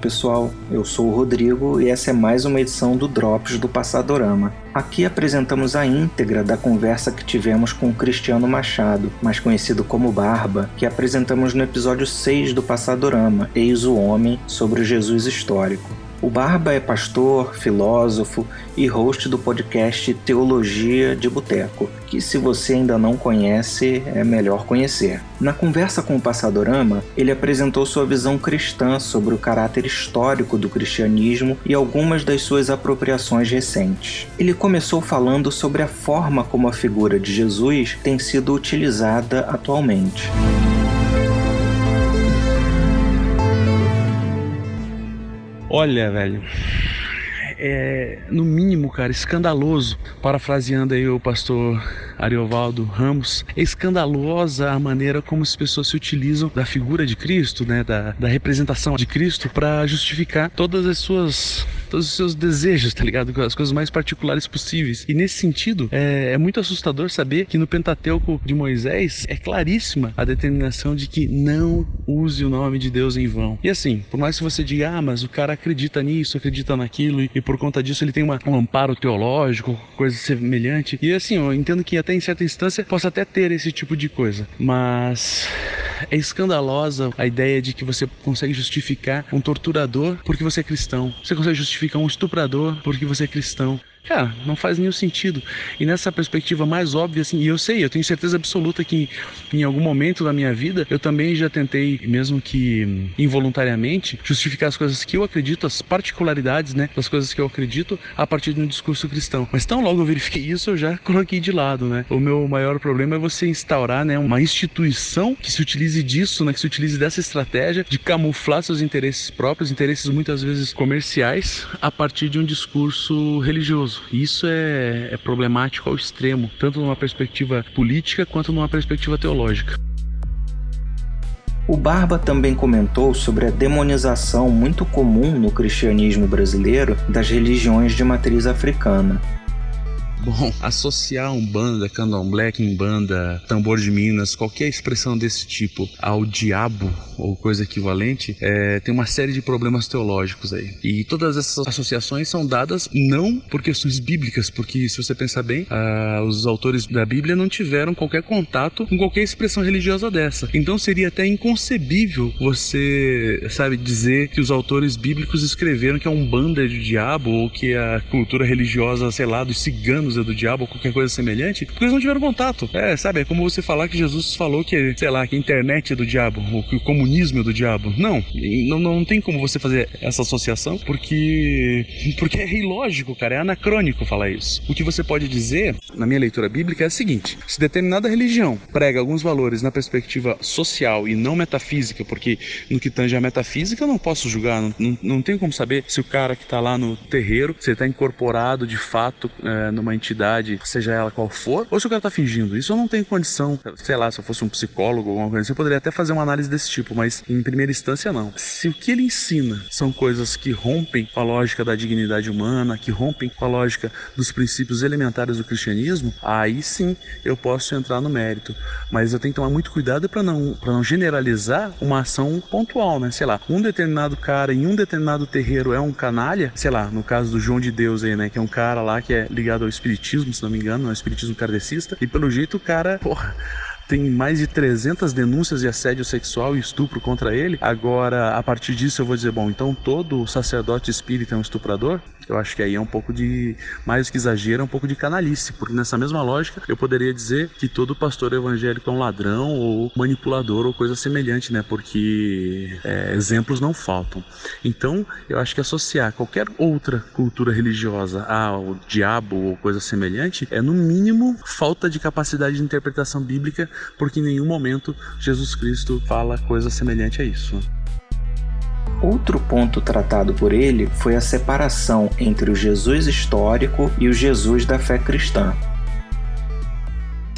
pessoal, eu sou o Rodrigo e essa é mais uma edição do Drops do Passadorama. Aqui apresentamos a íntegra da conversa que tivemos com Cristiano Machado, mais conhecido como Barba, que apresentamos no episódio 6 do Passadorama, Eis o Homem, sobre o Jesus histórico. O Barba é pastor, filósofo e host do podcast Teologia de Boteco, que se você ainda não conhece, é melhor conhecer. Na conversa com o Passadorama, ele apresentou sua visão cristã sobre o caráter histórico do cristianismo e algumas das suas apropriações recentes. Ele começou falando sobre a forma como a figura de Jesus tem sido utilizada atualmente. Olha, velho, é no mínimo, cara, escandaloso, parafraseando aí o pastor Ariovaldo Ramos, é escandalosa a maneira como as pessoas se utilizam da figura de Cristo, né, da, da representação de Cristo para justificar todas as suas todos os seus desejos, tá ligado? As coisas mais particulares possíveis. E nesse sentido, é, é muito assustador saber que no Pentateuco de Moisés é claríssima a determinação de que não use o nome de Deus em vão. E assim, por mais que você diga, ah, mas o cara acredita nisso, acredita naquilo, e, e por conta disso ele tem uma, um amparo teológico, coisa semelhante. E assim, eu entendo que até em certa instância possa até ter esse tipo de coisa, mas é escandalosa a ideia de que você consegue justificar um torturador porque você é cristão. Você consegue justificar um estuprador porque você é cristão. Cara, não faz nenhum sentido. E nessa perspectiva mais óbvia, assim, e eu sei, eu tenho certeza absoluta que em algum momento da minha vida eu também já tentei, mesmo que involuntariamente, justificar as coisas que eu acredito, as particularidades, né, das coisas que eu acredito a partir de um discurso cristão. Mas tão logo eu verifiquei isso, eu já coloquei de lado, né? O meu maior problema é você instaurar, né, uma instituição que se utilize disso, né, que se utilize dessa estratégia de camuflar seus interesses próprios, interesses muitas vezes comerciais, a partir de um discurso religioso. Isso é, é problemático ao extremo, tanto numa perspectiva política quanto numa perspectiva teológica. O Barba também comentou sobre a demonização muito comum no cristianismo brasileiro das religiões de matriz africana, Bom, associar um banda, candomblé, banda, tambor de Minas, qualquer expressão desse tipo ao diabo ou coisa equivalente, é, tem uma série de problemas teológicos aí. E todas essas associações são dadas não por questões bíblicas, porque se você pensar bem, ah, os autores da Bíblia não tiveram qualquer contato com qualquer expressão religiosa dessa. Então seria até inconcebível você, sabe, dizer que os autores bíblicos escreveram que é um banda de diabo ou que a cultura religiosa, sei lá, dos ciganos é do diabo qualquer coisa semelhante, porque eles não tiveram contato. É, sabe? É como você falar que Jesus falou que, sei lá, que a internet é do diabo, ou que o comunismo é do diabo. Não, não, não tem como você fazer essa associação, porque, porque é ilógico, cara, é anacrônico falar isso. O que você pode dizer, na minha leitura bíblica, é o seguinte: se determinada religião prega alguns valores na perspectiva social e não metafísica, porque no que tange a metafísica eu não posso julgar, não, não, não tenho como saber se o cara que está lá no terreiro, se ele está incorporado de fato é, numa entidade, seja ela qual for, ou se o cara tá fingindo. Isso eu não tenho condição. Sei lá, se eu fosse um psicólogo ou alguma coisa assim, eu poderia até fazer uma análise desse tipo, mas em primeira instância não. Se o que ele ensina são coisas que rompem com a lógica da dignidade humana, que rompem com a lógica dos princípios elementares do cristianismo, aí sim eu posso entrar no mérito. Mas eu tenho que tomar muito cuidado para não, não generalizar uma ação pontual, né? Sei lá, um determinado cara em um determinado terreiro é um canalha, sei lá, no caso do João de Deus aí, né? Que é um cara lá que é ligado ao espírito espiritismo, se não me engano, é o espiritismo kardecista, e pelo jeito o cara, porra, tem mais de 300 denúncias de assédio sexual e estupro contra ele. Agora, a partir disso, eu vou dizer: bom, então todo sacerdote espírita é um estuprador? Eu acho que aí é um pouco de, mais que exagero, é um pouco de canalice, porque nessa mesma lógica eu poderia dizer que todo pastor evangélico é um ladrão ou manipulador ou coisa semelhante, né? Porque é, exemplos não faltam. Então, eu acho que associar qualquer outra cultura religiosa ao diabo ou coisa semelhante é, no mínimo, falta de capacidade de interpretação bíblica porque em nenhum momento Jesus Cristo fala coisa semelhante a isso. Outro ponto tratado por ele foi a separação entre o Jesus histórico e o Jesus da fé cristã.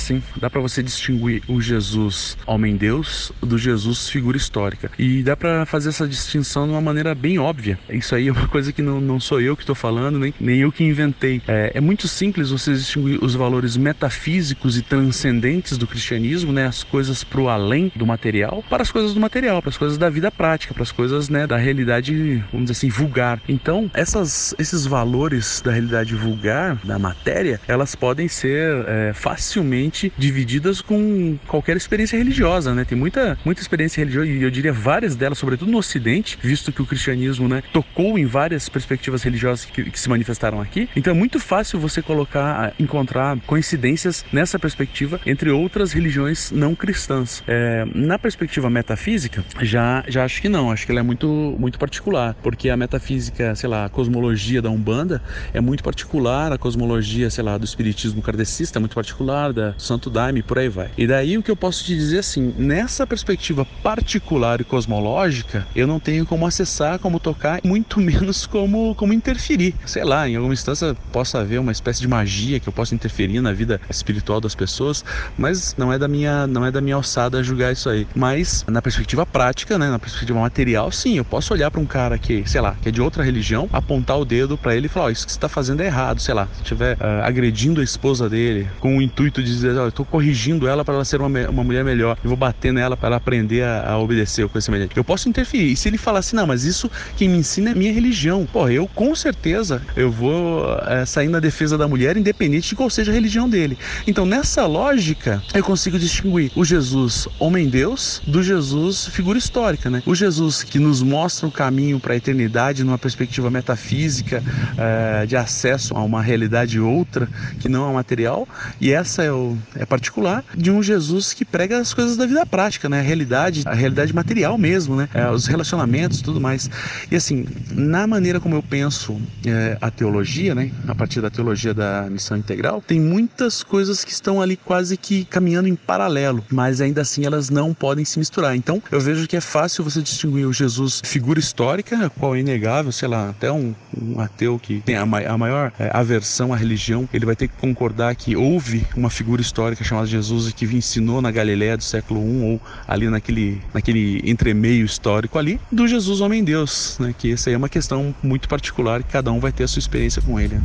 Sim. Dá para você distinguir o Jesus homem-deus do Jesus figura histórica. E dá para fazer essa distinção de uma maneira bem óbvia. Isso aí é uma coisa que não, não sou eu que estou falando, nem, nem eu que inventei. É, é muito simples você distinguir os valores metafísicos e transcendentes do cristianismo, né? As coisas pro além do material, para as coisas do material, para as coisas da vida prática, para as coisas, né, da realidade, vamos dizer assim, vulgar. Então, essas, esses valores da realidade vulgar, da matéria, elas podem ser é, facilmente divididas com qualquer experiência religiosa, né? Tem muita, muita experiência religiosa e eu diria várias delas, sobretudo no Ocidente, visto que o cristianismo, né, tocou em várias perspectivas religiosas que, que se manifestaram aqui. Então é muito fácil você colocar, encontrar coincidências nessa perspectiva entre outras religiões não cristãs. É, na perspectiva metafísica, já, já acho que não. Acho que ela é muito, muito particular, porque a metafísica, sei lá, a cosmologia da Umbanda é muito particular, a cosmologia, sei lá, do espiritismo kardecista é muito particular, da Santo Daime, por aí vai. E daí o que eu posso te dizer assim, nessa perspectiva particular e cosmológica, eu não tenho como acessar, como tocar, muito menos como, como interferir. Sei lá, em alguma instância possa haver uma espécie de magia que eu possa interferir na vida espiritual das pessoas, mas não é da minha, não é da minha alçada julgar isso aí. Mas na perspectiva prática, né, na perspectiva material, sim, eu posso olhar para um cara que, sei lá, que é de outra religião, apontar o dedo para ele e falar, oh, isso que você está fazendo é errado, sei lá, se estiver uh, agredindo a esposa dele com o intuito de dizer, oh, eu estou corrigindo ela para ela ser uma, uma mulher melhor, eu vou bater nela para ela aprender a, a obedecer coisa semelhante. Eu posso interferir. E se ele falar assim, não, mas isso quem me ensina é minha religião, pô, eu com certeza eu vou é, sair na defesa da mulher, independente de qual seja a religião dele. Então, nessa lógica, eu consigo distinguir o Jesus homem-deus do Jesus figura histórica, né? O Jesus que nos mostra o caminho para a eternidade numa perspectiva metafísica, é, de acesso a uma realidade outra que não é material, e essa é, o, é particular de um Jesus que prega as coisas da vida prática, né? A realidade, a realidade material mesmo, né? É, os relacionamentos, tudo mais. E assim, na maneira como eu penso é, a teologia, né? A partir da teologia da missão integral, tem muitas coisas que estão ali quase que caminhando em paralelo, mas ainda assim elas não podem se misturar. Então, eu vejo que é fácil você distinguir o Jesus figura histórica, qual é inegável, sei lá, até um, um ateu que tem a, a maior é, aversão à religião, ele vai ter que concordar que houve uma figura histórica chamada Jesus que ensinou na Galiléia do século I ou ali naquele, naquele entremeio histórico ali do Jesus homem-deus, né? Que essa aí é uma questão muito particular e cada um vai ter a sua experiência com ele.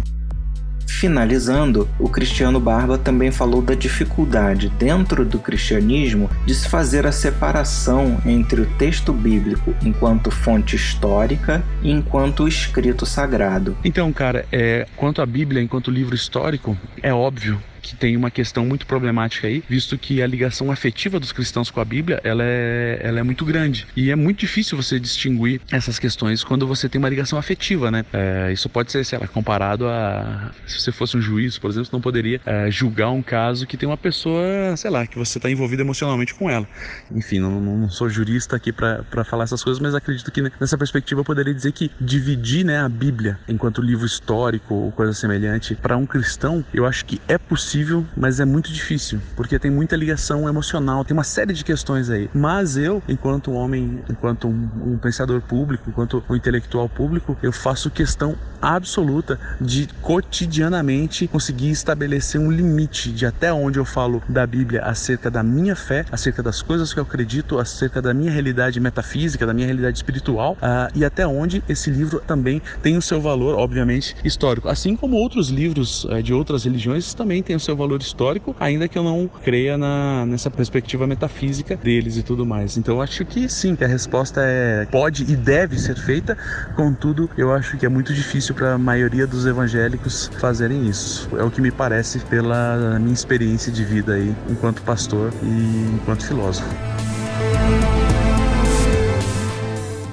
Finalizando, o Cristiano Barba também falou da dificuldade dentro do cristianismo de se fazer a separação entre o texto bíblico enquanto fonte histórica e enquanto escrito sagrado. Então, cara, é, quanto à Bíblia enquanto livro histórico, é óbvio que tem uma questão muito problemática aí, visto que a ligação afetiva dos cristãos com a Bíblia ela é, ela é muito grande. E é muito difícil você distinguir essas questões quando você tem uma ligação afetiva, né? É, isso pode ser, sei lá, comparado a. Se você fosse um juiz, por exemplo, você não poderia é, julgar um caso que tem uma pessoa, sei lá, que você está envolvido emocionalmente com ela. Enfim, não, não sou jurista aqui para falar essas coisas, mas acredito que nessa perspectiva eu poderia dizer que dividir né, a Bíblia enquanto livro histórico ou coisa semelhante para um cristão, eu acho que é possível possível, mas é muito difícil, porque tem muita ligação emocional, tem uma série de questões aí. Mas eu, enquanto homem, enquanto um, um pensador público, enquanto um intelectual público, eu faço questão absoluta de cotidianamente conseguir estabelecer um limite de até onde eu falo da Bíblia acerca da minha fé, acerca das coisas que eu acredito, acerca da minha realidade metafísica, da minha realidade espiritual, uh, e até onde esse livro também tem o seu valor, obviamente, histórico. Assim como outros livros uh, de outras religiões também têm o seu valor histórico, ainda que eu não creia na, nessa perspectiva metafísica deles e tudo mais. Então eu acho que sim, que a resposta é pode e deve ser feita, contudo, eu acho que é muito difícil para a maioria dos evangélicos fazerem isso. É o que me parece pela minha experiência de vida aí enquanto pastor e enquanto filósofo.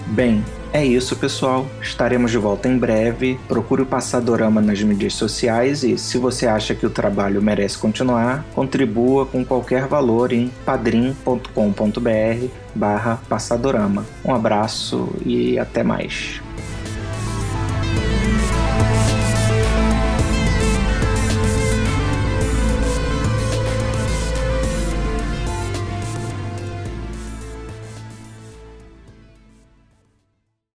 Bem, é isso, pessoal. Estaremos de volta em breve. Procure o Passadorama nas mídias sociais e, se você acha que o trabalho merece continuar, contribua com qualquer valor em padrim.com.br barra Passadorama. Um abraço e até mais.